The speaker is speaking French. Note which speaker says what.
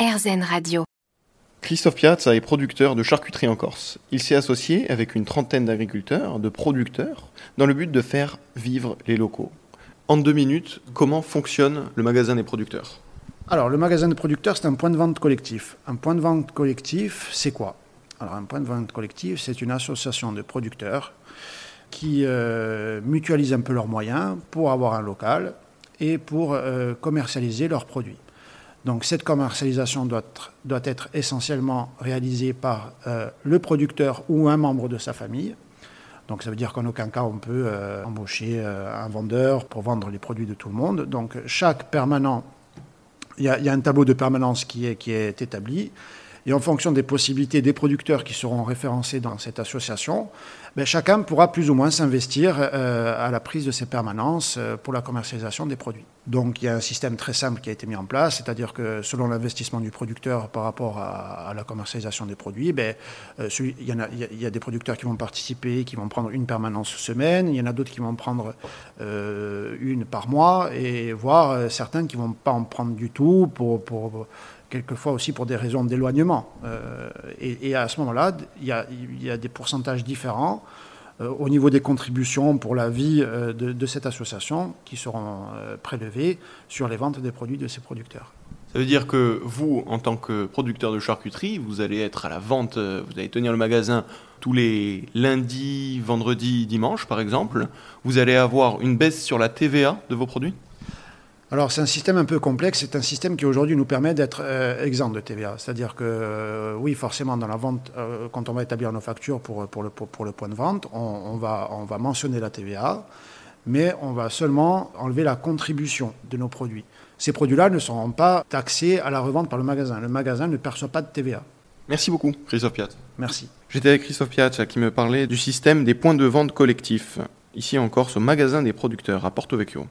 Speaker 1: RZN Radio.
Speaker 2: Christophe Piazza est producteur de charcuterie en Corse. Il s'est associé avec une trentaine d'agriculteurs, de producteurs, dans le but de faire vivre les locaux. En deux minutes, comment fonctionne le magasin des producteurs?
Speaker 3: Alors, le magasin des producteurs, c'est un point de vente collectif. Un point de vente collectif, c'est quoi? Alors, un point de vente collectif, c'est une association de producteurs qui euh, mutualisent un peu leurs moyens pour avoir un local et pour euh, commercialiser leurs produits. Donc cette commercialisation doit être, essentiellement réalisée par euh, le producteur ou un membre de sa famille. Donc ça veut dire qu'en aucun cas on peut euh, embaucher euh, un vendeur pour vendre les produits de tout le monde. Donc chaque permanent, il y, a un tableau de permanence qui est établi. Et en fonction des possibilités des producteurs qui seront référencés dans cette association, ben, chacun pourra plus ou moins s'investir euh, à la prise de ces permanences euh, pour la commercialisation des produits. Donc il y a un système très simple qui a été mis en place, c'est-à-dire que selon l'investissement du producteur par rapport à, la commercialisation des produits, ben, euh, il, y a, il, y a, des producteurs qui vont participer, qui vont prendre une permanence semaine, il y en a d'autres qui vont prendre une par mois, et voire euh, certains qui ne vont pas en prendre du tout pour, quelquefois aussi pour des raisons d'éloignement. Euh, et, à ce moment-là, il y, a des pourcentages différents euh, au niveau des contributions pour la vie de, de, cette association qui seront prélevées sur les ventes des produits de ces producteurs.
Speaker 2: Ça veut dire que vous, en tant que producteur de charcuterie, vous allez être à la vente, vous allez tenir le magasin tous les lundis, vendredis, dimanches par exemple. Vous allez avoir une baisse sur la TVA de vos produits?
Speaker 3: Alors c'est un système un peu complexe, c'est un système qui aujourd'hui nous permet d'être euh, exempt de TVA. C'est-à-dire que euh, oui, forcément dans la vente, euh, quand on va établir nos factures pour, pour, le, pour, le point de vente, on, va, on va mentionner la TVA, mais on va seulement enlever la contribution de nos produits. Ces produits-là ne seront pas taxés à la revente par le magasin. Le magasin ne perçoit pas de TVA.
Speaker 2: Merci beaucoup, Christophe Piat.
Speaker 3: Merci.
Speaker 2: J'étais avec Christophe Piat qui me parlait du système des points de vente collectifs, ici en Corse, au magasin des producteurs à Porto Vecchio.